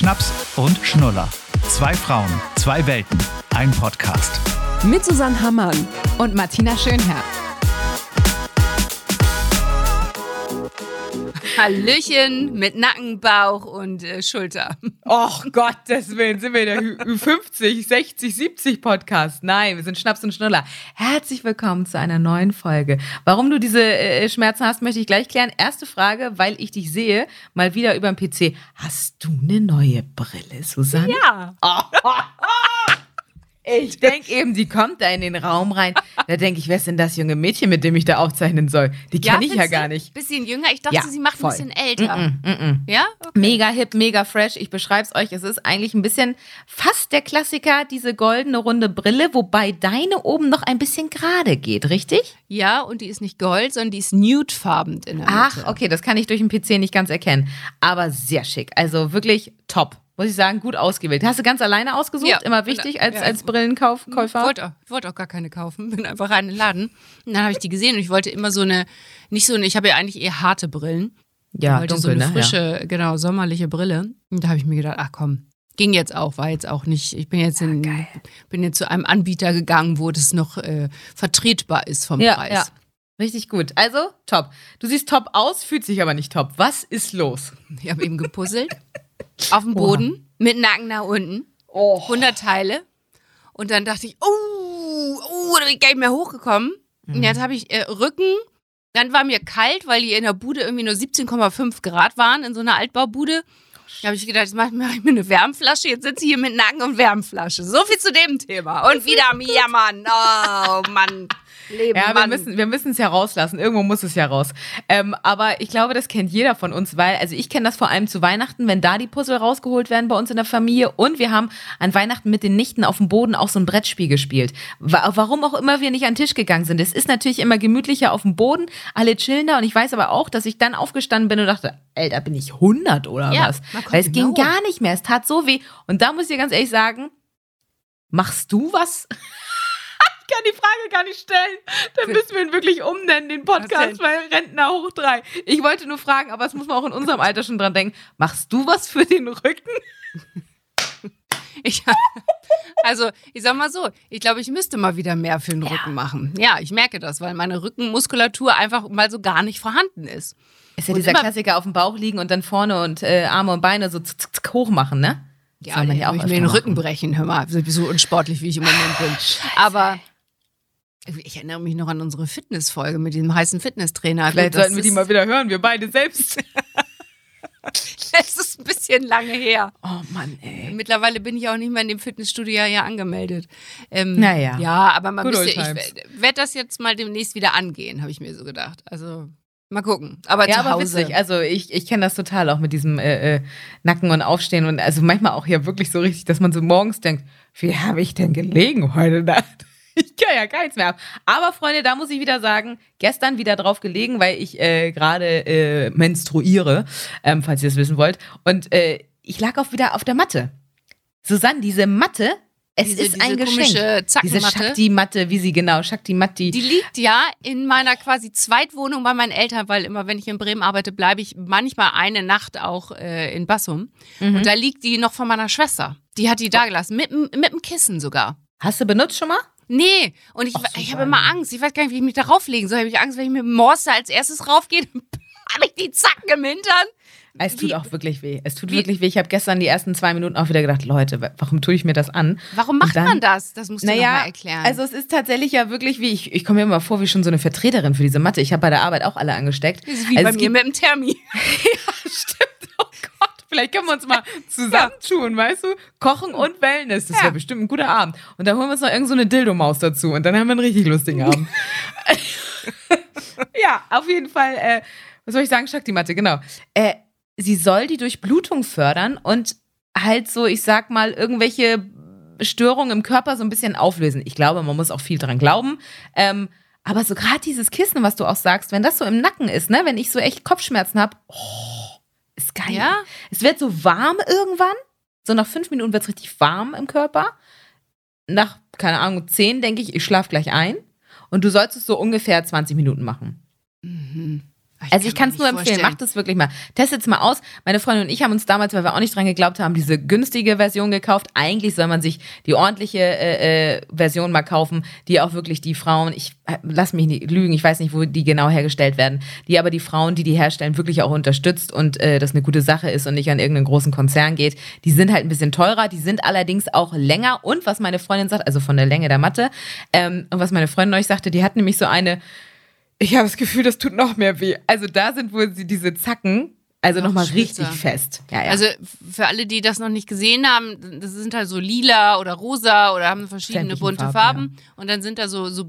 Schnaps und Schnuller. Zwei Frauen, zwei Welten, ein Podcast. Mit Susanne Hammann und Martina Schönherr. Hallöchen mit Nacken, Bauch und äh, Schulter. Och Gottes Willen, sind wir der 50, 60, 70 Podcast. Nein, wir sind Schnaps und Schnuller. Herzlich willkommen zu einer neuen Folge. Warum du diese äh, Schmerzen hast, möchte ich gleich klären. Erste Frage, weil ich dich sehe, mal wieder über dem PC. Hast du eine neue Brille, Susanne? Ja. Oh, oh, oh. Ich denke eben, die kommt da in den Raum rein. Da denke ich, wer ist denn das junge Mädchen, mit dem ich da aufzeichnen soll? Die kenne ja, ich ja gar nicht. Bisschen jünger. Ich dachte, ja, sie macht voll. ein bisschen älter. Mm -mm, mm ja? Okay. Mega hip, mega fresh. Ich beschreibe es euch. Es ist eigentlich ein bisschen fast der Klassiker, diese goldene runde Brille, wobei deine oben noch ein bisschen gerade geht, richtig? Ja, und die ist nicht gold, sondern die ist nudefarben in der Mitte. Ach, okay, das kann ich durch den PC nicht ganz erkennen. Aber sehr schick. Also wirklich top muss ich sagen, gut ausgewählt. Hast du ganz alleine ausgesucht? Ja, Immer wichtig als, ja, als Brillenkäufer? Ich wollte, auch, wollte auch gar keine kaufen. Bin einfach rein in den Laden. Und dann habe ich die gesehen und ich wollte immer so eine, nicht so eine, ich habe ja eigentlich eher harte Brillen. Ja, ich wollte dunkel, so eine ne? frische, ja. genau, sommerliche Brille. Und da habe ich mir gedacht, ach komm, ging jetzt auch, war jetzt auch nicht, ich bin jetzt, in, ja, bin jetzt zu einem Anbieter gegangen, wo das noch äh, vertretbar ist vom ja, Preis. Ja. Richtig gut. Also, top. Du siehst top aus, fühlt sich aber nicht top. Was ist los? Ich habe eben gepuzzelt. auf dem Boden Oha. mit Nacken nach unten. Oh. 100 Teile. Und dann dachte ich, oh, oh, da bin ich gar nicht mehr hochgekommen. Mhm. Und jetzt habe ich äh, Rücken. Dann war mir kalt, weil die in der Bude irgendwie nur 17,5 Grad waren, in so einer Altbaubude. Da habe ich gedacht, jetzt mache ich mir eine Wärmflasche. Jetzt sitze ich hier mit Nacken und Wärmflasche. So viel zu dem Thema. Und wieder am Jammern. Oh, Mann. Leben. Ja, wir müssen, wir müssen es ja rauslassen. Irgendwo muss es ja raus. Ähm, aber ich glaube, das kennt jeder von uns, weil, also ich kenne das vor allem zu Weihnachten, wenn da die Puzzle rausgeholt werden bei uns in der Familie. Und wir haben an Weihnachten mit den Nichten auf dem Boden auch so ein Brettspiel gespielt. Warum auch immer wir nicht an den Tisch gegangen sind. Es ist natürlich immer gemütlicher auf dem Boden. Alle chillen da. Und ich weiß aber auch, dass ich dann aufgestanden bin und dachte, ey, da bin ich 100 oder ja, was? Weil es genau. ging gar nicht mehr. Es tat so weh. Und da muss ich dir ganz ehrlich sagen, machst du was? Kann die Frage gar nicht stellen. Dann müssen wir ihn wirklich umnennen, den Podcast, weil Rentner hoch drei. Ich wollte nur fragen, aber das muss man auch in unserem Alter schon dran denken. Machst du was für den Rücken? Ich, also, ich sag mal so, ich glaube, ich müsste mal wieder mehr für den ja. Rücken machen. Ja, ich merke das, weil meine Rückenmuskulatur einfach mal so gar nicht vorhanden ist. Ist ja und dieser Klassiker auf dem Bauch liegen und dann vorne und äh, Arme und Beine so hoch machen, ne? Ja, soll man ja auch ich mir den Rücken brechen, hör mal, so unsportlich wie ich im Moment bin. Scheiße. Aber ich erinnere mich noch an unsere Fitnessfolge mit diesem heißen Fitnesstrainer. Vielleicht Gut, sollten wir die mal wieder hören, wir beide selbst. Es ist ein bisschen lange her. Oh Mann, ey. Mittlerweile bin ich auch nicht mehr in dem Fitnessstudio ja angemeldet. Ähm, naja. Ja, aber man müsste, ich werde das jetzt mal demnächst wieder angehen, habe ich mir so gedacht. Also Mal gucken. Aber ja, zu aber Hause. witzig. Also ich, ich kenne das total auch mit diesem äh, äh, Nacken und Aufstehen und also manchmal auch hier wirklich so richtig, dass man so morgens denkt, wie habe ich denn gelegen heute Nacht? ich kann ja gar nichts mehr ab. Aber Freunde, da muss ich wieder sagen, gestern wieder drauf gelegen, weil ich äh, gerade äh, menstruiere, ähm, falls ihr das wissen wollt. Und äh, ich lag auch wieder auf der Matte. Susanne, diese Matte, es diese, ist diese ein Geschenk. Diese Shakti-Matte, wie sie genau, Shakti-Matti. Die liegt ja in meiner quasi Zweitwohnung bei meinen Eltern, weil immer, wenn ich in Bremen arbeite, bleibe ich manchmal eine Nacht auch äh, in Bassum. Mhm. Und da liegt die noch von meiner Schwester. Die hat die da gelassen, mit, mit dem Kissen sogar. Hast du benutzt schon mal? Nee, und ich, ich habe immer Angst. Ich weiß gar nicht, wie ich mich da rauflegen soll. Habe ich Angst, wenn ich mit dem Morster als erstes raufgehe, habe ich die Zacken im Hintern. Es tut wie, auch wirklich weh. Es tut wie, wirklich weh. Ich habe gestern die ersten zwei Minuten auch wieder gedacht, Leute, warum tue ich mir das an? Warum macht dann, man das? Das musst du naja, mal erklären. Also es ist tatsächlich ja wirklich wie, ich, ich komme mir immer vor wie schon so eine Vertreterin für diese Mathe. Ich habe bei der Arbeit auch alle angesteckt. Das ist wie also bei mir mit dem Thermi. ja, stimmt. Vielleicht können wir uns mal zusammentun, weißt du? Kochen und Wellness. Das ja. wäre bestimmt ein guter Abend. Und dann holen wir uns noch irgendeine so Dildo-Maus dazu. Und dann haben wir einen richtig lustigen Abend. ja, auf jeden Fall. Äh, was soll ich sagen? Shakti-Matte, genau. Äh, sie soll die Durchblutung fördern und halt so, ich sag mal, irgendwelche Störungen im Körper so ein bisschen auflösen. Ich glaube, man muss auch viel dran glauben. Ähm, aber so gerade dieses Kissen, was du auch sagst, wenn das so im Nacken ist, ne, wenn ich so echt Kopfschmerzen habe, oh, ist geil. Ja? Es wird so warm irgendwann. So nach fünf Minuten wird es richtig warm im Körper. Nach, keine Ahnung, zehn denke ich, ich schlafe gleich ein. Und du sollst es so ungefähr 20 Minuten machen. Mhm. Also ich kann es nur empfehlen, macht es wirklich mal. Testet es mal aus. Meine Freundin und ich haben uns damals, weil wir auch nicht dran geglaubt haben, diese günstige Version gekauft. Eigentlich soll man sich die ordentliche äh, äh, Version mal kaufen, die auch wirklich die Frauen, ich äh, lass mich nicht lügen, ich weiß nicht, wo die genau hergestellt werden, die aber die Frauen, die die herstellen, wirklich auch unterstützt und äh, das eine gute Sache ist und nicht an irgendeinen großen Konzern geht. Die sind halt ein bisschen teurer, die sind allerdings auch länger und was meine Freundin sagt, also von der Länge der Matte ähm, und was meine Freundin euch sagte, die hat nämlich so eine ich habe das Gefühl, das tut noch mehr weh. Also da sind wohl diese Zacken, also nochmal richtig fest. Ja, ja. Also für alle, die das noch nicht gesehen haben, das sind halt so lila oder rosa oder haben verschiedene bunte Farben. Farben. Ja. Und dann sind da so, so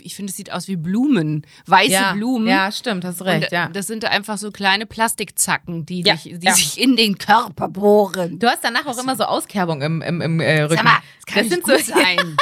ich finde, es sieht aus wie Blumen, weiße Blumen. Ja, stimmt, hast recht. Und ja. Das sind einfach so kleine Plastikzacken, die, dich, die sich in den Körper bohren. Du hast danach auch immer so Auskerbung im, im, im äh, Rücken. Sag mal, das kann das nicht sind so, sein.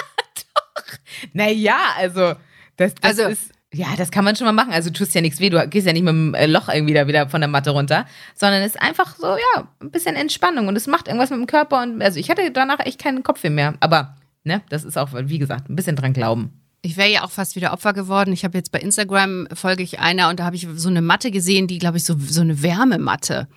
Doch. Naja, also das, das also, ist ja, das kann man schon mal machen. Also tust ja nichts weh, du gehst ja nicht mit dem äh, Loch irgendwie da wieder von der Matte runter, sondern es ist einfach so, ja, ein bisschen Entspannung und es macht irgendwas mit dem Körper und also ich hatte danach echt keinen Kopfweh mehr. Aber, ne, das ist auch, wie gesagt, ein bisschen dran glauben. Ich wäre ja auch fast wieder Opfer geworden. Ich habe jetzt bei Instagram folge ich einer und da habe ich so eine Matte gesehen, die, glaube ich, so, so eine Wärmematte.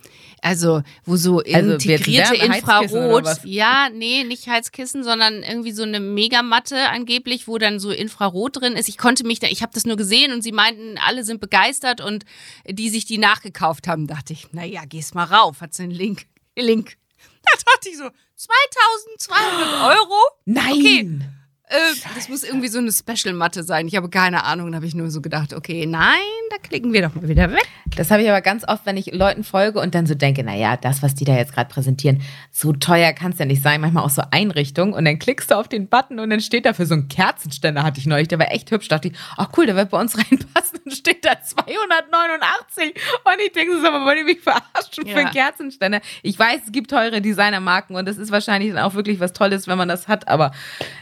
Also, wo so also integrierte Infrarot. Ja, nee, nicht Heizkissen, sondern irgendwie so eine Megamatte angeblich, wo dann so Infrarot drin ist. Ich konnte mich da, ich habe das nur gesehen und sie meinten, alle sind begeistert und die sich die nachgekauft haben, dachte ich, naja, gehst mal rauf, hat sie einen Link. Link. Da dachte ich so, 2200 Euro? Nein. Okay. Äh, das muss irgendwie so eine Special-Matte sein. Ich habe keine Ahnung. Da habe ich nur so gedacht, okay, nein, da klicken wir doch mal wieder weg. Das habe ich aber ganz oft, wenn ich Leuten folge und dann so denke, naja, das, was die da jetzt gerade präsentieren, so teuer kann es ja nicht sein. Manchmal auch so Einrichtungen. Und dann klickst du auf den Button und dann steht da für so einen Kerzenständer, hatte ich neulich. Der war echt hübsch. Da dachte ich, ach cool, der wird bei uns reinpassen. Und steht da 289. Und ich denke, so, aber wollt ihr mich verarschen ja. für einen Kerzenständer? Ich weiß, es gibt teure Designermarken und das ist wahrscheinlich dann auch wirklich was Tolles, wenn man das hat. Aber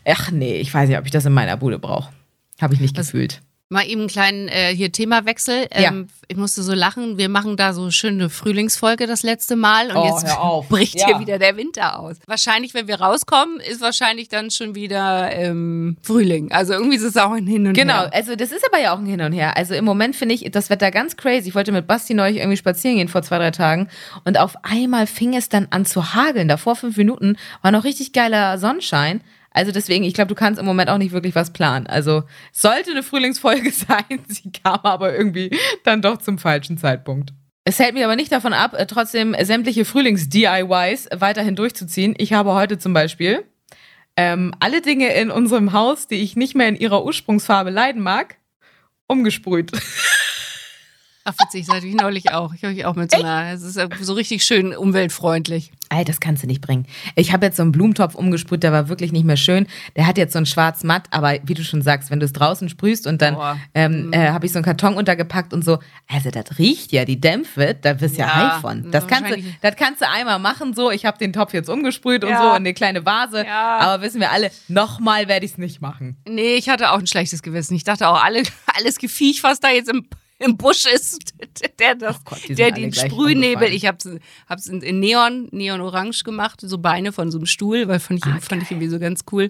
ach nee, ich weiß nicht, ob ich das in meiner Bude brauche. Habe ich nicht Was, gefühlt. Mal eben einen kleinen äh, hier Themawechsel. Ähm, ja. Ich musste so lachen. Wir machen da so schöne Frühlingsfolge das letzte Mal und oh, jetzt bricht ja. hier wieder der Winter aus. Wahrscheinlich, wenn wir rauskommen, ist wahrscheinlich dann schon wieder ähm, Frühling. Also irgendwie ist es auch ein Hin und genau. Her. Genau, also das ist aber ja auch ein Hin und Her. Also im Moment finde ich das Wetter ganz crazy. Ich wollte mit Basti neulich irgendwie spazieren gehen vor zwei, drei Tagen und auf einmal fing es dann an zu hageln. Da vor fünf Minuten war noch richtig geiler Sonnenschein. Also deswegen, ich glaube, du kannst im Moment auch nicht wirklich was planen. Also sollte eine Frühlingsfolge sein, sie kam aber irgendwie dann doch zum falschen Zeitpunkt. Es hält mich aber nicht davon ab, äh, trotzdem sämtliche Frühlings-DIYs weiterhin durchzuziehen. Ich habe heute zum Beispiel ähm, alle Dinge in unserem Haus, die ich nicht mehr in ihrer Ursprungsfarbe leiden mag, umgesprüht. Ach, witzig, das hatte ich neulich auch. Ich habe ich auch mit so einer. Es ist so richtig schön umweltfreundlich. Ey, das kannst du nicht bringen. Ich habe jetzt so einen Blumentopf umgesprüht, der war wirklich nicht mehr schön. Der hat jetzt so ein schwarz matt, aber wie du schon sagst, wenn du es draußen sprühst und dann ähm, mhm. äh, habe ich so einen Karton untergepackt und so, also das riecht ja, die Dämpfe, da bist ja, ja high von. Das kannst, du, das kannst du einmal machen, so, ich habe den Topf jetzt umgesprüht ja. und so in eine kleine Vase, ja. aber wissen wir alle, nochmal werde ich es nicht machen. Nee, ich hatte auch ein schlechtes Gewissen. Ich dachte auch, alle, alles Gefiech, was da jetzt im im Busch ist, der, das, Gott, der den Sprühnebel, ich habe es in Neon, Neon-Orange gemacht, so Beine von so einem Stuhl, weil fand ich, ah, fand ich irgendwie so ganz cool.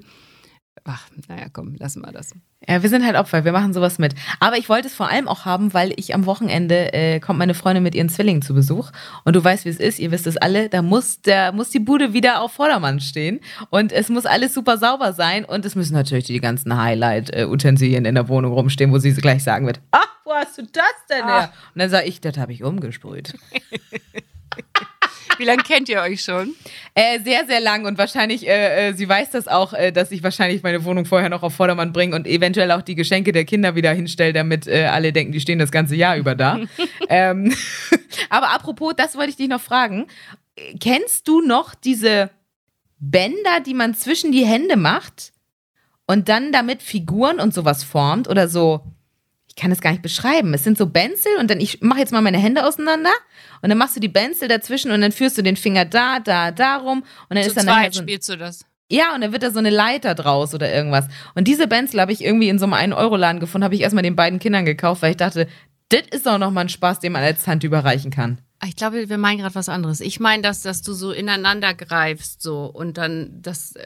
Ach, naja, komm, lassen wir das. Ja, wir sind halt Opfer, wir machen sowas mit. Aber ich wollte es vor allem auch haben, weil ich am Wochenende äh, kommt meine Freundin mit ihren Zwillingen zu Besuch. Und du weißt, wie es ist, ihr wisst es alle, da muss, der, muss die Bude wieder auf Vordermann stehen. Und es muss alles super sauber sein. Und es müssen natürlich die ganzen Highlight-Utensilien in der Wohnung rumstehen, wo sie gleich sagen wird, ah, wo hast du das denn ah. her? Und dann sage ich, das habe ich umgesprüht. Wie lange kennt ihr euch schon? Äh, sehr, sehr lang und wahrscheinlich, äh, äh, sie weiß das auch, äh, dass ich wahrscheinlich meine Wohnung vorher noch auf Vordermann bringe und eventuell auch die Geschenke der Kinder wieder hinstelle, damit äh, alle denken, die stehen das ganze Jahr über da. ähm, aber apropos, das wollte ich dich noch fragen. Kennst du noch diese Bänder, die man zwischen die Hände macht und dann damit Figuren und sowas formt oder so? Ich kann es gar nicht beschreiben. Es sind so Benzel und dann, ich mache jetzt mal meine Hände auseinander und dann machst du die Benzel dazwischen und dann führst du den Finger da, da, da rum und dann Zu ist dann zweit so spielst du das. Ja, und dann wird da so eine Leiter draus oder irgendwas. Und diese Benzel habe ich irgendwie in so einem 1-Euro-Laden gefunden, habe ich erstmal den beiden Kindern gekauft, weil ich dachte, das ist auch nochmal ein Spaß, den man als Hand überreichen kann. Ich glaube, wir meinen gerade was anderes. Ich meine, dass, dass du so ineinander greifst so und dann das. Äh,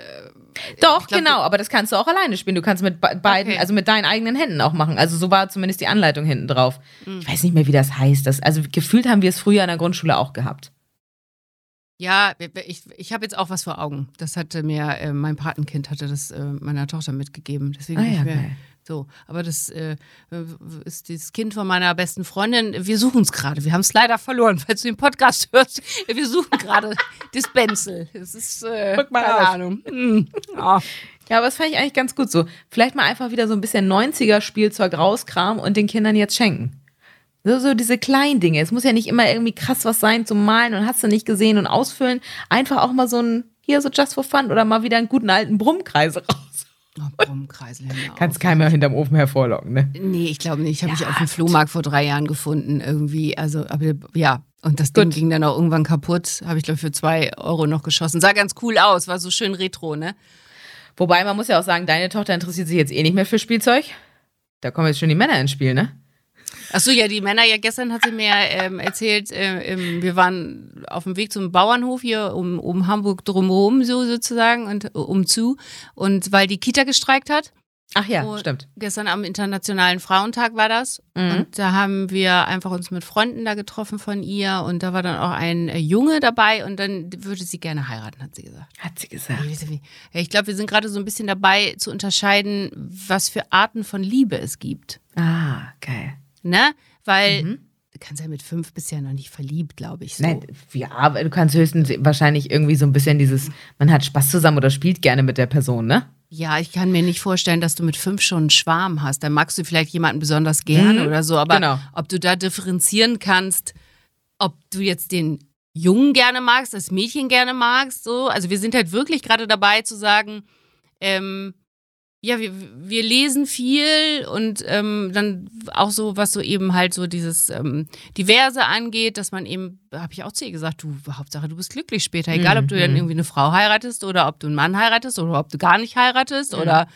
Doch, glaub, genau, aber das kannst du auch alleine spielen. Du kannst mit be- beiden, Okay. also mit deinen eigenen Händen auch machen. Also so war zumindest die Anleitung hinten drauf. Mhm. Ich weiß nicht mehr, wie das heißt. Das, also gefühlt haben wir es früher in der Grundschule auch gehabt. Ja, ich, ich habe jetzt auch was vor Augen. Das hatte mir, äh, mein Patenkind hatte das äh, meiner Tochter mitgegeben. Deswegen Ah ja, ich mir, geil. so. Aber das äh, ist das Kind von meiner besten Freundin. Wir suchen es gerade. Wir haben es leider verloren, falls du den Podcast hörst. Wir suchen gerade Dispensel. Es ist äh, Guck mal keine auf. Ahnung. Hm. Ah. Ja, aber das fand ich eigentlich ganz gut so. Vielleicht mal einfach wieder so ein bisschen 90er-Spielzeug rauskramen und den Kindern jetzt schenken. So, so diese kleinen Dinge. Es muss ja nicht immer irgendwie krass was sein zum Malen und hast du nicht gesehen und ausfüllen. Einfach auch mal so ein, hier so just for fun oder mal wieder einen guten alten Brummkreis raus. Oh, Brummkreisel. Kannst keiner hinterm Ofen hervorlocken, ne? Nee, ich glaube nicht. Habe ich Ja, auf dem Flohmarkt vor drei Jahren gefunden. Irgendwie, also, aber ja. Und das Ding Gut. ging dann auch irgendwann kaputt. Habe ich, glaube ich, für zwei Euro noch geschossen. Sah ganz cool aus, war so schön retro, ne? Wobei man muss ja auch sagen, deine Tochter interessiert sich jetzt eh nicht mehr für Spielzeug. Da kommen jetzt schon die Männer ins Spiel, ne? Ach so, ja, die Männer, ja, gestern hat sie mir ähm, erzählt, äh, ähm, wir waren auf dem Weg zum Bauernhof hier um, um Hamburg drumherum, so sozusagen, und äh, umzu. Und weil die Kita gestreikt hat. Ach ja, Und stimmt. Gestern am Internationalen Frauentag war das. Mhm. Und da haben wir einfach uns mit Freunden da getroffen von ihr. Und da war dann auch ein äh, Junge dabei. Und dann würde sie gerne heiraten, hat sie gesagt. Hat sie gesagt. Ich glaube, wir sind gerade so ein bisschen dabei zu unterscheiden, was für Arten von Liebe es gibt. Ah, geil. Ne? Weil Mhm. du kannst ja mit fünf bist ja noch nicht verliebt, glaube ich. So. Nein, ja, aber du kannst höchstens wahrscheinlich irgendwie so ein bisschen dieses, man hat Spaß zusammen oder spielt gerne mit der Person, ne? Ja, ich kann mir nicht vorstellen, dass du mit fünf schon einen Schwarm hast. Dann magst du vielleicht jemanden besonders gerne Mhm, oder so. Aber genau. ob du da differenzieren kannst, ob du jetzt den Jungen gerne magst, das Mädchen gerne magst, so. Also wir sind halt wirklich gerade dabei zu sagen, ähm, ja, wir, wir lesen viel und ähm, dann auch so, was so eben halt so dieses ähm, Diverse angeht, dass man eben, habe ich auch zu ihr gesagt, du, Hauptsache du bist glücklich später. Egal, ob du dann Mhm. irgendwie eine Frau heiratest oder ob du einen Mann heiratest oder ob du gar nicht heiratest Mhm. oder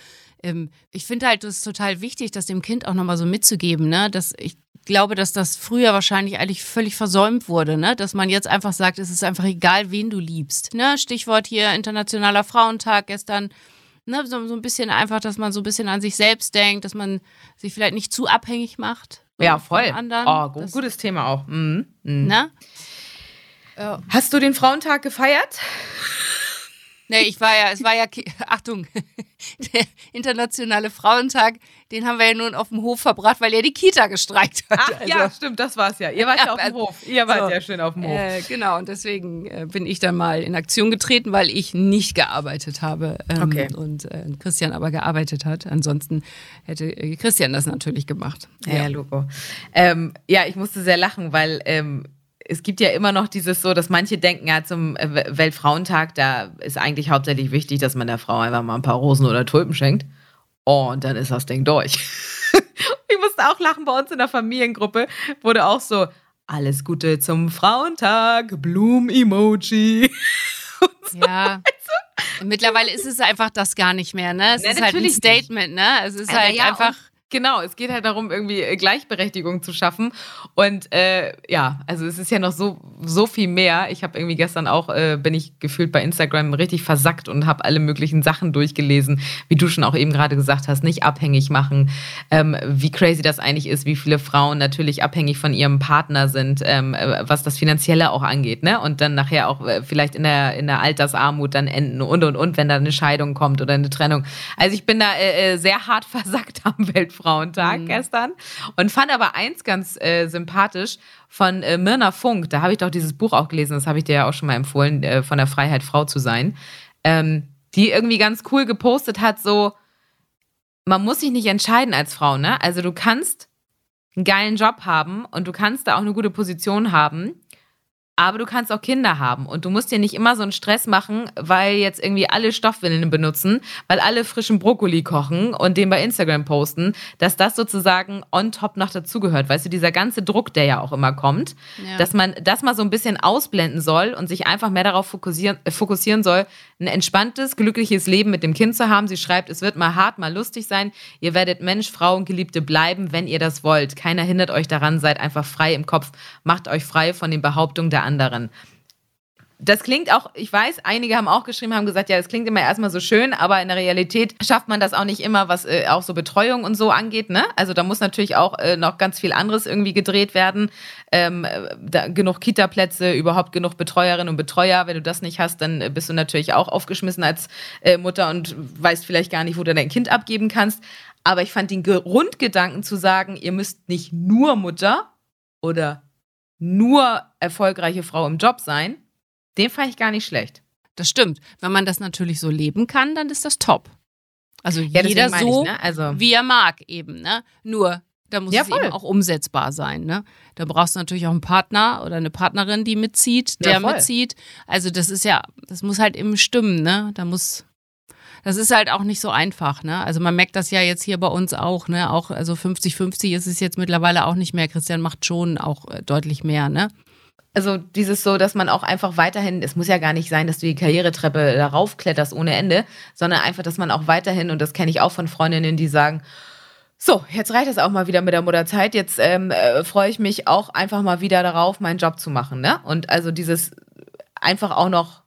ähm, ich finde halt, das ist total wichtig, das dem Kind auch nochmal so mitzugeben, ne? Dass ich glaube, dass das früher wahrscheinlich eigentlich völlig versäumt wurde, ne? Dass man jetzt einfach sagt, es ist einfach egal, wen du liebst. Ne? Stichwort hier Internationaler Frauentag gestern. Ne, so, so ein bisschen einfach, dass man so ein bisschen an sich selbst denkt, dass man sich vielleicht nicht zu abhängig macht. so Ja, von voll. Anderen. Oh, gu- Das- gutes Thema auch. Mhm. Mhm. Ne? Hast du den Frauentag gefeiert? Nee, ich war ja, es war ja, Achtung, der internationale Frauentag, den haben wir ja nun auf dem Hof verbracht, weil er die Kita gestreikt hat. Ach ja, stimmt, das war's ja. Ihr wart ja, Ja, auf dem also- Hof. Ihr wart so. ja schön auf dem Hof. Äh, genau, und deswegen äh, bin ich dann mal in Aktion getreten, weil ich nicht gearbeitet habe ähm, Okay. und äh, Christian aber gearbeitet hat. Ansonsten hätte äh, Christian das natürlich gemacht. Ja, ja, Logo. Ähm, ja, ich musste sehr lachen, weil ähm, es gibt ja immer noch dieses so, dass manche denken, ja, zum äh, Weltfrauentag, da ist eigentlich hauptsächlich wichtig, dass man der Frau einfach mal ein paar Rosen oder Tulpen schenkt. Oh, und dann ist das Ding durch. ich musste auch lachen, bei uns in der Familiengruppe wurde auch so, alles Gute zum Frauentag, Blumen-Emoji. Ja. Mittlerweile ist es einfach das gar nicht mehr, ne? Es Ja, ist halt ein natürlich nicht. Statement, ne? Es ist Aber halt ja, einfach. Genau, es geht halt darum, irgendwie äh, Gleichberechtigung zu schaffen. Und äh, ja, also es ist ja noch so, so viel mehr. Ich habe irgendwie gestern auch, äh, bin ich gefühlt bei Instagram richtig versackt und habe alle möglichen Sachen durchgelesen, wie du schon auch eben gerade gesagt hast, nicht abhängig machen, ähm, wie crazy das eigentlich ist, wie viele Frauen natürlich abhängig von ihrem Partner sind, ähm, äh, was das Finanzielle auch angeht, ne? Und dann nachher auch äh, vielleicht in der, in der Altersarmut dann enden und und und, wenn da eine Scheidung kommt oder eine Trennung. Also ich bin da äh, sehr hart versackt am Weltfrauentag gestern und fand aber eins ganz äh, sympathisch von äh, Mirna Funk. Da habe ich doch dieses Buch auch gelesen, das habe ich dir ja auch schon mal empfohlen, äh, von der Freiheit, Frau zu sein. Ähm, die irgendwie ganz cool gepostet hat, so, man muss sich nicht entscheiden als Frau, ne? Also du kannst einen geilen Job haben und du kannst da auch eine gute Position haben, aber du kannst auch Kinder haben und du musst dir nicht immer so einen Stress machen, weil jetzt irgendwie alle Stoffwindeln benutzen, weil alle frischen Brokkoli kochen und den bei Instagram posten, dass das sozusagen on top noch dazugehört. Weißt du, dieser ganze Druck, der ja auch immer kommt, Ja. dass man das mal so ein bisschen ausblenden soll und sich einfach mehr darauf fokussieren, äh, fokussieren soll, ein entspanntes, glückliches Leben mit dem Kind zu haben. Sie schreibt, es wird mal hart, mal lustig sein. Ihr werdet Mensch, Frau und Geliebte bleiben, wenn ihr das wollt. Keiner hindert euch daran, seid einfach frei im Kopf. Macht euch frei von den Behauptungen der anderen das klingt auch, ich weiß, einige haben auch geschrieben, haben gesagt, ja, das klingt immer erstmal so schön, aber in der Realität schafft man das auch nicht immer, was äh, auch so Betreuung und so angeht. Ne? Also da muss natürlich auch äh, noch ganz viel anderes irgendwie gedreht werden. Ähm, da, genug Kita-Plätze, überhaupt genug Betreuerinnen und Betreuer. Wenn du das nicht hast, dann bist du natürlich auch aufgeschmissen als äh, Mutter und weißt vielleicht gar nicht, wo du dein Kind abgeben kannst. Aber ich fand den Grundgedanken zu sagen, ihr müsst nicht nur Mutter oder nur erfolgreiche Frau im Job sein, den fand ich gar nicht schlecht. Das stimmt. Wenn man das natürlich so leben kann, dann ist das top. Also ja, jeder so, ich, ne? also wie er mag eben. Ne? Nur, da muss ja, es eben auch umsetzbar sein. Ne? Da brauchst du natürlich auch einen Partner oder eine Partnerin, die mitzieht, der ja, mitzieht. Also das ist ja, das muss halt eben stimmen. Ne? Da muss, das ist halt auch nicht so einfach. Ne? Also man merkt das ja jetzt hier bei uns auch. Ne? Auch also 50-50 ist es jetzt mittlerweile auch nicht mehr. Christian macht schon auch äh, deutlich mehr. Ne? also dieses so, dass man auch einfach weiterhin, es muss ja gar nicht sein, dass du die Karrieretreppe darauf kletterst ohne Ende, sondern einfach, dass man auch weiterhin, und das kenne ich auch von Freundinnen, die sagen, so, jetzt reicht es auch mal wieder mit der Mutterzeit. Jetzt ähm, äh, freue ich mich auch einfach mal wieder darauf, meinen Job zu machen. Ne? Und also dieses einfach auch noch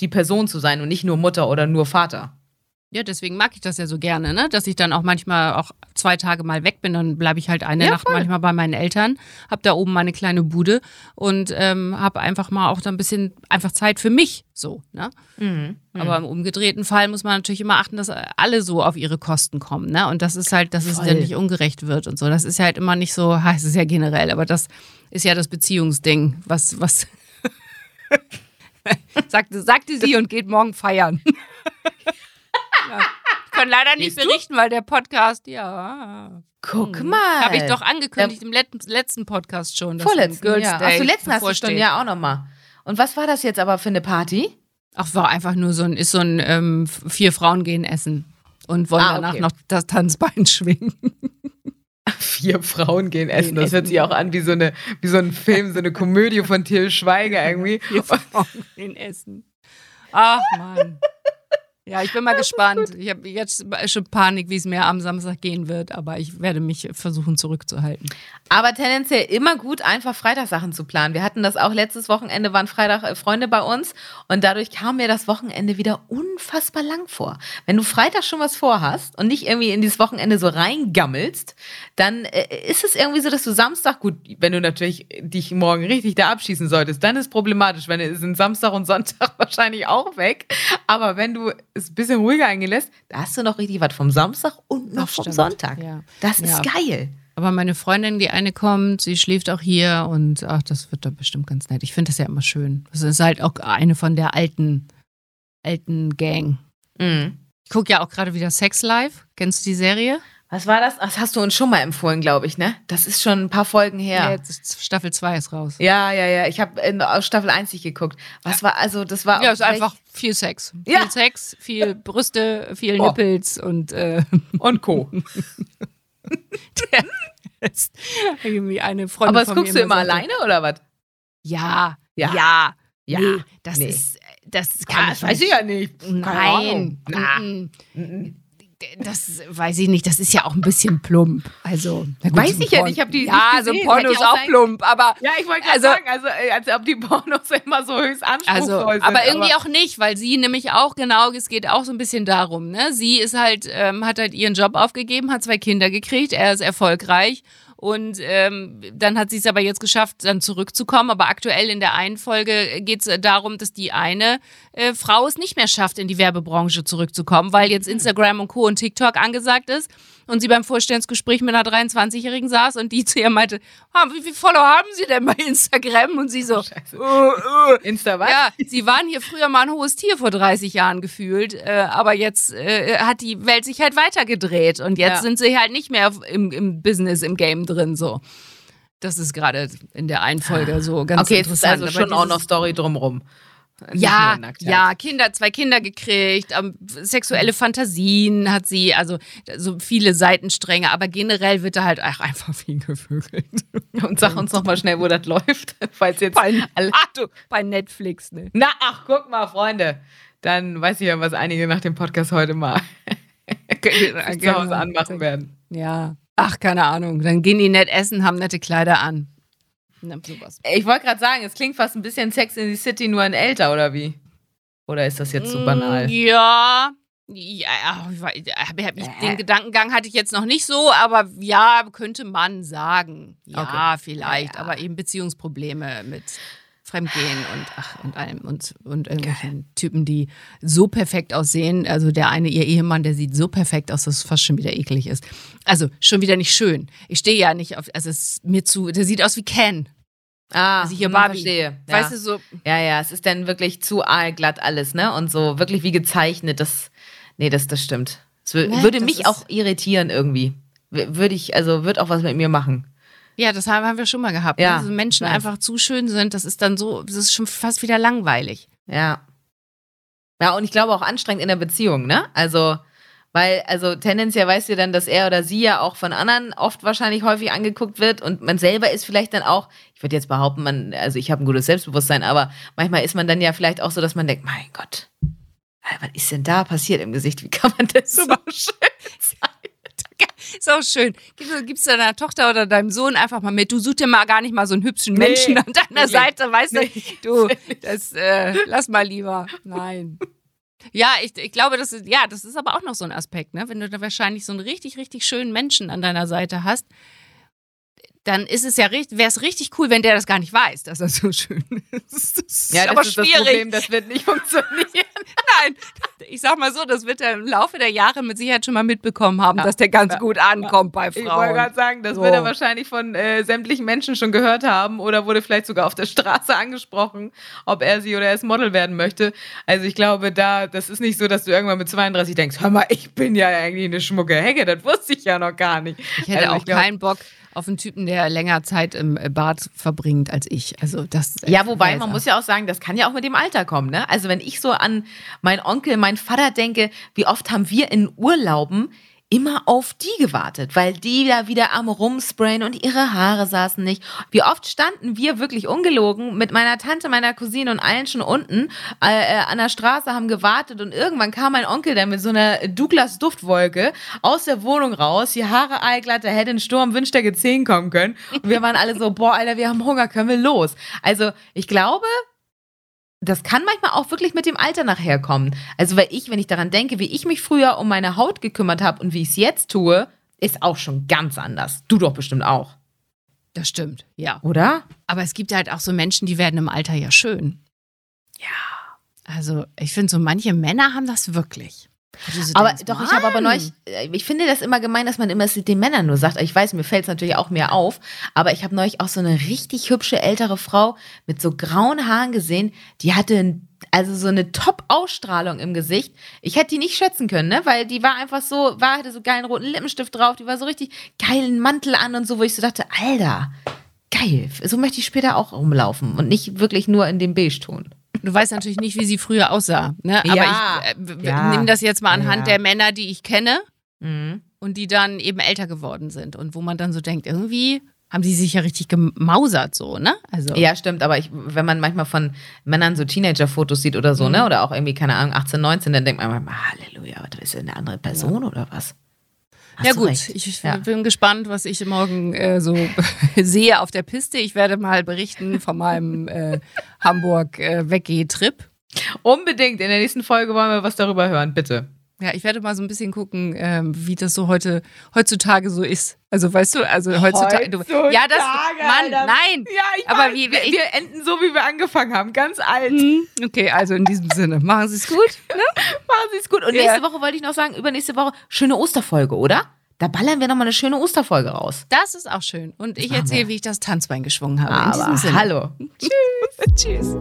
die Person zu sein und nicht nur Mutter oder nur Vater. Ja, deswegen mag ich das ja so gerne, ne? Dass ich dann auch manchmal auch zwei Tage mal weg bin. Dann bleibe ich halt eine ja, Nacht voll. manchmal bei meinen Eltern, habe da oben meine kleine Bude und ähm, habe einfach mal auch da ein bisschen einfach Zeit für mich so, ne? Mhm. Aber im umgedrehten Fall muss man natürlich immer achten, dass alle so auf ihre Kosten kommen, ne? Und das ist halt, dass voll. es dann nicht ungerecht wird und so. Das ist ja halt immer nicht so, heißt es ja generell, aber das ist ja das Beziehungsding, was, was sagte, sagte sie und geht morgen feiern. Kann leider nicht Siehst berichten, du? weil der Podcast, ja. Guck hm. mal. Habe ich doch angekündigt ja. im letzten, letzten Podcast schon. Vorletzten, Girls ja. Day Ach, letzten hast du schon ja auch nochmal. Und was war das jetzt aber für eine Party? Ach, war einfach nur so ein, ist so ein ähm, vier Frauen gehen essen und wollen ah, danach okay. noch das Tanzbein schwingen. Vier Frauen gehen essen. Das hört sich auch an wie so, eine, wie so ein Film, so eine Komödie von Till Schweiger irgendwie. Vier Frauen gehen essen. Ach, Mann. Ja, ich bin mal gespannt. Ich habe jetzt schon Panik, wie es mir am Samstag gehen wird, aber ich werde mich versuchen zurückzuhalten. Aber tendenziell immer gut, einfach Freitagssachen zu planen. Wir hatten das auch letztes Wochenende, waren Freitag äh, Freunde bei uns und dadurch kam mir das Wochenende wieder unfassbar lang vor. Wenn du Freitag schon was vorhast und nicht irgendwie in dieses Wochenende so reingammelst, dann äh, ist es irgendwie so, dass du Samstag, gut, wenn du natürlich dich morgen richtig da abschießen solltest, dann ist problematisch, wenn es sind Samstag und Sonntag wahrscheinlich auch weg. Aber wenn du es ein bisschen ruhiger eingelässt, da hast du noch richtig was vom Samstag und noch vom Sonntag. Ja. Das ist ja. geil. Aber meine Freundin, die eine kommt, sie schläft auch hier und ach, das wird doch bestimmt ganz nett. Ich finde das ja immer schön. Das ist halt auch eine von der alten, alten Gang. Mhm. Ich gucke ja auch gerade wieder Sex Live. Kennst du die Serie? Was war das? Das hast du uns schon mal empfohlen, glaube ich, ne? Das ist schon ein paar Folgen her. Ja, jetzt Staffel 2 ist raus. Ja, ja, ja. Ich habe in Staffel 1 nicht geguckt. Was war, also das war. Ja, es ist einfach viel Sex. Ja. Viel Sex, viel Brüste, viel oh. Nippels und. Äh, und Co. Der ist irgendwie eine Freundin. Aber das guckst du immer sagte, alleine oder was? Ja, ja, ja. Ja, nee, das nee. ist, das kann ja, ich weiß ich ja nicht. Nein, Nein das weiß ich nicht, das ist ja auch ein bisschen plump. Also, gut, weiß ich ja nicht, ich habe die Ja, so also Porno ist auch, auch plump, aber Ja, ich wollte gerade also, sagen, also äh, als ob die Pornos immer so höchst anspruchsvoll also, sind. Aber irgendwie aber auch nicht, weil sie nämlich auch genau, es geht auch so ein bisschen darum, ne? Sie ist halt ähm, hat halt ihren Job aufgegeben, hat zwei Kinder gekriegt, er ist erfolgreich und ähm, dann hat sie es aber jetzt geschafft, dann zurückzukommen. Aber aktuell in der einen Folge geht es darum, dass die eine äh, Frau es nicht mehr schafft, in die Werbebranche zurückzukommen, weil jetzt Instagram und Co. und TikTok angesagt ist und sie beim Vorstellungsgespräch mit einer 23-Jährigen saß und die zu ihr meinte, ah, wie viele Follower haben Sie denn bei Instagram? Und sie so, oh, oh. Insta was? Ja, sie waren hier früher mal ein hohes Tier vor 30 Jahren gefühlt, äh, aber jetzt äh, hat die Welt sich halt weitergedreht und jetzt ja. sind sie halt nicht mehr im, im Business, im Game drin so. Das ist gerade in der einen Folge so ganz okay, interessant. Okay, also schon auch noch Story drumrum. Ja, ja, Kinder, zwei Kinder gekriegt, ähm, sexuelle Fantasien hat sie, also so viele Seitenstränge, aber generell wird da halt auch einfach viel gevögelt. Und sag uns noch mal schnell, wo das läuft, falls jetzt bei, ach du, bei Netflix, ne? Na, ach, guck mal, Freunde. dann weiß ich ja, was einige nach dem Podcast heute mal zu Hause anmachen werden. Ja. Ach, keine Ahnung. Dann gehen die nett essen, haben nette Kleider an. Na, sowas. Ich wollte gerade sagen, es klingt fast ein bisschen Sex in the City, nur ein älter, oder wie? Oder ist das jetzt so mm, banal? Ja, ja, den Gedankengang hatte ich jetzt noch nicht so, aber ja, könnte man sagen. Ja, okay. vielleicht, ja, ja. aber eben Beziehungsprobleme mit Fremdgehen und ach und allem und, und irgendwelchen Geil. Typen, die so perfekt aussehen. Also der eine, ihr Ehemann, der sieht so perfekt aus, dass es fast schon wieder eklig ist. Also schon wieder nicht schön. Ich stehe ja nicht auf, also es ist mir zu, der sieht aus wie Ken. Ah, also hier Barbie. verstehe. Ja. Weißt du so? Ja, ja, es ist dann wirklich zu aalglatt alles, ne? Und so wirklich wie gezeichnet. Das, nee, das, das stimmt. Es nee, würde mich auch irritieren irgendwie. Würde ich, also würde auch was mit mir machen. Ja, das haben wir schon mal gehabt. Ne? Ja, also Menschen weiß. einfach zu schön sind, das ist dann so, das ist schon fast wieder langweilig. Ja. Ja, und ich glaube auch anstrengend in der Beziehung, ne? Also, weil, also tendenziell weißt du dann, dass er oder sie ja auch von anderen oft wahrscheinlich häufig angeguckt wird und man selber ist vielleicht dann auch, ich würde jetzt behaupten, man, also ich habe ein gutes Selbstbewusstsein, aber manchmal ist man dann ja vielleicht auch so, dass man denkt, mein Gott, was ist denn da passiert im Gesicht? Wie kann man das so schön sein? Ist auch schön. Gibst du deiner Tochter oder deinem Sohn einfach mal mit. Du suchst dir mal gar nicht mal so einen hübschen nee, Menschen an deiner nee, Seite, weißt nee, du? Du, das äh, lass mal lieber. Nein. Ja, ich, ich glaube, das ist, ja, das ist aber auch noch so ein Aspekt, ne? Wenn du da wahrscheinlich so einen richtig, richtig schönen Menschen an deiner Seite hast, dann ist es ja richtig, wäre es richtig cool, wenn der das gar nicht weiß, dass er so schön ist. Das ist ja, das aber ist schwierig. das Problem, das wird nicht funktionieren. Nein, ich sag mal so, das wird er im Laufe der Jahre mit Sicherheit schon mal mitbekommen haben, ja. dass der ganz gut ankommt bei Frauen. Ich wollte gerade sagen, das so. wird er wahrscheinlich von äh, sämtlichen Menschen schon gehört haben oder wurde vielleicht sogar auf der Straße angesprochen, ob er sie oder er es Model werden möchte. Also ich glaube, da, das ist nicht so, dass du irgendwann mit 32 denkst, hör mal, ich bin ja eigentlich eine schmucke Hecke, das wusste ich ja noch gar nicht. Ich hätte also, auch ich glaub, keinen Bock auf einen Typen, der länger Zeit im Bad verbringt als ich. Also das. Ja, wobei man muss ja auch sagen, das kann ja auch mit dem Alter kommen. Ne? Also wenn ich so an meinen Onkel, meinen Vater denke, wie oft haben wir in Urlauben immer auf die gewartet, weil die da wieder am Rumsprayen und ihre Haare saßen nicht. Wie oft standen wir wirklich ungelogen mit meiner Tante, meiner Cousine und allen schon unten äh, äh, an der Straße, haben gewartet und irgendwann kam mein Onkel dann mit so einer Douglas Duftwolke aus der Wohnung raus, die Haare allglatt, der hätte ein Sturm Wünsch der Gezehen kommen können. Und wir waren alle so, boah, Alter, wir haben Hunger, können wir los. Also ich glaube, das kann manchmal auch wirklich mit dem Alter nachher kommen. Also, weil ich, wenn ich daran denke, wie ich mich früher um meine Haut gekümmert habe und wie ich es jetzt tue, ist auch schon ganz anders. Du doch bestimmt auch. Das stimmt, ja. Oder? Aber es gibt halt auch so Menschen, die werden im Alter ja schön. Ja. Also, ich finde, so manche Männer haben das wirklich. Aber denkst, doch, Mann. ich habe aber neulich, äh, ich finde das immer gemein, dass man immer den Männern nur sagt. Ich weiß, mir fällt es natürlich auch mehr auf, aber ich habe neulich auch so eine richtig hübsche ältere Frau mit so grauen Haaren gesehen, die hatte also so eine Top-Ausstrahlung im Gesicht. Ich hätte die nicht schätzen können, ne? Weil die war einfach so, war, hatte so geilen roten Lippenstift drauf, die war so richtig geilen Mantel an und so, wo ich so dachte, Alter, geil, so möchte ich später auch rumlaufen und nicht wirklich nur in dem Beige-Ton. Du weißt natürlich nicht, wie sie früher aussah. Ne? Aber ja, ich äh, ja. nehme das jetzt mal anhand ja. der Männer, die ich kenne mhm. und die dann eben älter geworden sind. Und wo man dann so denkt, irgendwie haben sie sich ja richtig gemausert so, ne? Also ja, stimmt, aber ich, wenn man manchmal von Männern so Teenager-Fotos sieht oder so, ne? mhm. ne? Oder auch irgendwie, keine Ahnung, 18, 19, dann denkt man Halleluja, was ist eine andere Person ja. oder was? Hast ja gut, recht. ich ja. bin gespannt, was ich morgen äh, so sehe auf der Piste. Ich werde mal berichten von meinem äh, Hamburg äh. Unbedingt. In der nächsten Folge wollen wir was darüber hören, bitte. Ja, ich werde mal so ein bisschen gucken, ähm, wie das so heute heutzutage so ist. Also weißt du, also heutzutage. heutzutage ja, das Mann, nein. Ja, ich aber weiß, wie, wie, wir enden so, wie wir angefangen haben, ganz alt. Mhm. Okay, also in diesem Sinne, machen Sie es gut. Ne? machen Sie es gut. Und nächste ja. Woche wollte ich noch sagen, übernächste Woche schöne Osterfolge, oder? Da ballern wir nochmal eine schöne Osterfolge raus. Das ist auch schön. Und ich erzähle, wie ich das Tanzbein geschwungen habe. Aber in diesem Sinne. hallo. Tschüss. Tschüss.